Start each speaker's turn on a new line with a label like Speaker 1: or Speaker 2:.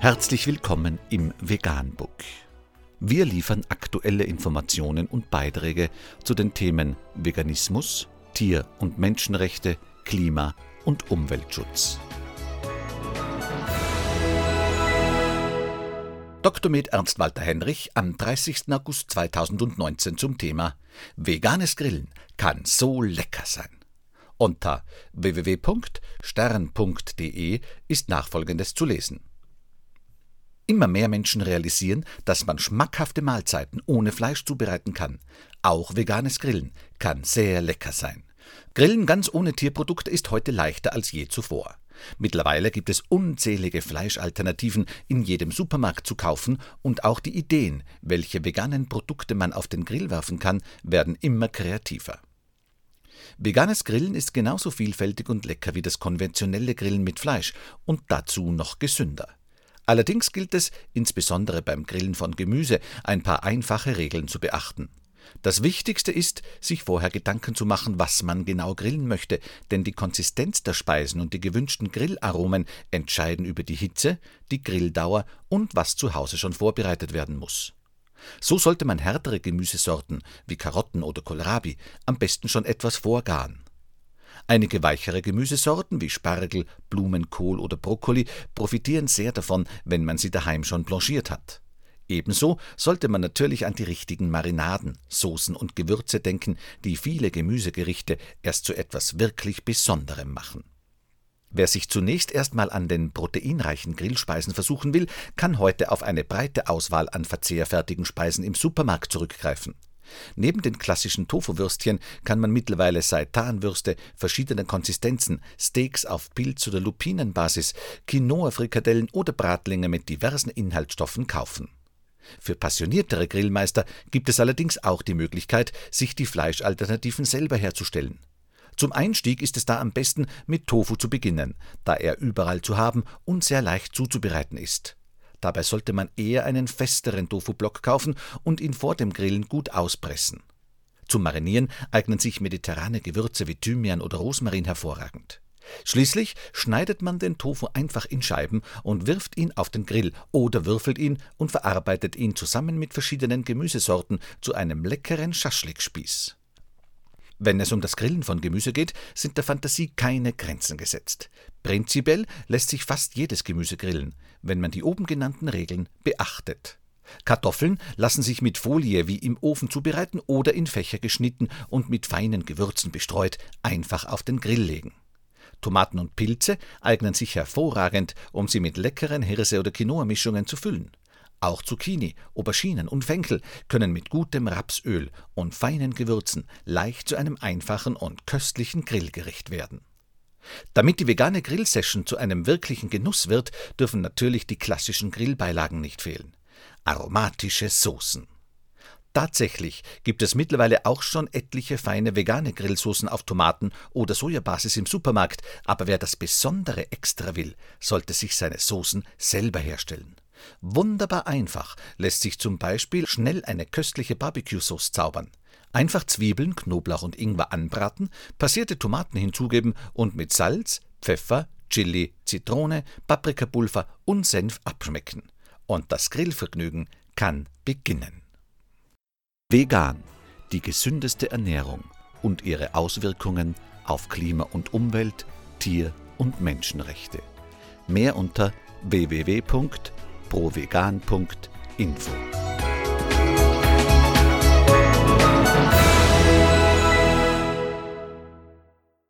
Speaker 1: Herzlich willkommen im Veganbook. Wir liefern aktuelle Informationen und Beiträge zu den Themen Veganismus, Tier- und Menschenrechte, Klima- und Umweltschutz. Dr. Med Ernst Walter Henrich am 30. August 2019 zum Thema Veganes Grillen kann so lecker sein. Unter www.stern.de ist nachfolgendes zu lesen. Immer mehr Menschen realisieren, dass man schmackhafte Mahlzeiten ohne Fleisch zubereiten kann. Auch veganes Grillen kann sehr lecker sein. Grillen ganz ohne Tierprodukte ist heute leichter als je zuvor. Mittlerweile gibt es unzählige Fleischalternativen in jedem Supermarkt zu kaufen und auch die Ideen, welche veganen Produkte man auf den Grill werfen kann, werden immer kreativer. Veganes Grillen ist genauso vielfältig und lecker wie das konventionelle Grillen mit Fleisch und dazu noch gesünder. Allerdings gilt es, insbesondere beim Grillen von Gemüse, ein paar einfache Regeln zu beachten. Das Wichtigste ist, sich vorher Gedanken zu machen, was man genau grillen möchte, denn die Konsistenz der Speisen und die gewünschten Grillaromen entscheiden über die Hitze, die Grilldauer und was zu Hause schon vorbereitet werden muss. So sollte man härtere Gemüsesorten wie Karotten oder Kohlrabi am besten schon etwas vorgaren. Einige weichere Gemüsesorten wie Spargel, Blumenkohl oder Brokkoli profitieren sehr davon, wenn man sie daheim schon blanchiert hat. Ebenso sollte man natürlich an die richtigen Marinaden, Soßen und Gewürze denken, die viele Gemüsegerichte erst zu etwas wirklich Besonderem machen. Wer sich zunächst erstmal an den proteinreichen Grillspeisen versuchen will, kann heute auf eine breite Auswahl an verzehrfertigen Speisen im Supermarkt zurückgreifen. Neben den klassischen Tofu-Würstchen kann man mittlerweile Seitanwürste verschiedener Konsistenzen, Steaks auf Pilz- oder Lupinenbasis, Quinoa-Frikadellen oder Bratlinge mit diversen Inhaltsstoffen kaufen. Für passioniertere Grillmeister gibt es allerdings auch die Möglichkeit, sich die Fleischalternativen selber herzustellen. Zum Einstieg ist es da am besten, mit Tofu zu beginnen, da er überall zu haben und sehr leicht zuzubereiten ist. Dabei sollte man eher einen festeren Tofu-Block kaufen und ihn vor dem Grillen gut auspressen. Zum Marinieren eignen sich mediterrane Gewürze wie Thymian oder Rosmarin hervorragend. Schließlich schneidet man den Tofu einfach in Scheiben und wirft ihn auf den Grill oder würfelt ihn und verarbeitet ihn zusammen mit verschiedenen Gemüsesorten zu einem leckeren Schaschlikspieß. Wenn es um das Grillen von Gemüse geht, sind der Fantasie keine Grenzen gesetzt. Prinzipiell lässt sich fast jedes Gemüse grillen, wenn man die oben genannten Regeln beachtet. Kartoffeln lassen sich mit Folie wie im Ofen zubereiten oder in Fächer geschnitten und mit feinen Gewürzen bestreut einfach auf den Grill legen. Tomaten und Pilze eignen sich hervorragend, um sie mit leckeren Hirse- oder Quinoa-Mischungen zu füllen. Auch Zucchini, Auberginen und Fenkel können mit gutem Rapsöl und feinen Gewürzen leicht zu einem einfachen und köstlichen Grillgericht werden. Damit die vegane Grillsession zu einem wirklichen Genuss wird, dürfen natürlich die klassischen Grillbeilagen nicht fehlen. Aromatische Soßen. Tatsächlich gibt es mittlerweile auch schon etliche feine vegane Grillsoßen auf Tomaten- oder Sojabasis im Supermarkt, aber wer das besondere Extra will, sollte sich seine Soßen selber herstellen. Wunderbar einfach lässt sich zum Beispiel schnell eine köstliche Barbecue-Sauce zaubern. Einfach Zwiebeln, Knoblauch und Ingwer anbraten, passierte Tomaten hinzugeben und mit Salz, Pfeffer, Chili, Zitrone, Paprikapulver und Senf abschmecken. Und das Grillvergnügen kann beginnen. Vegan, die gesündeste Ernährung und ihre Auswirkungen auf Klima und Umwelt, Tier- und Menschenrechte. Mehr unter www.provegan.info.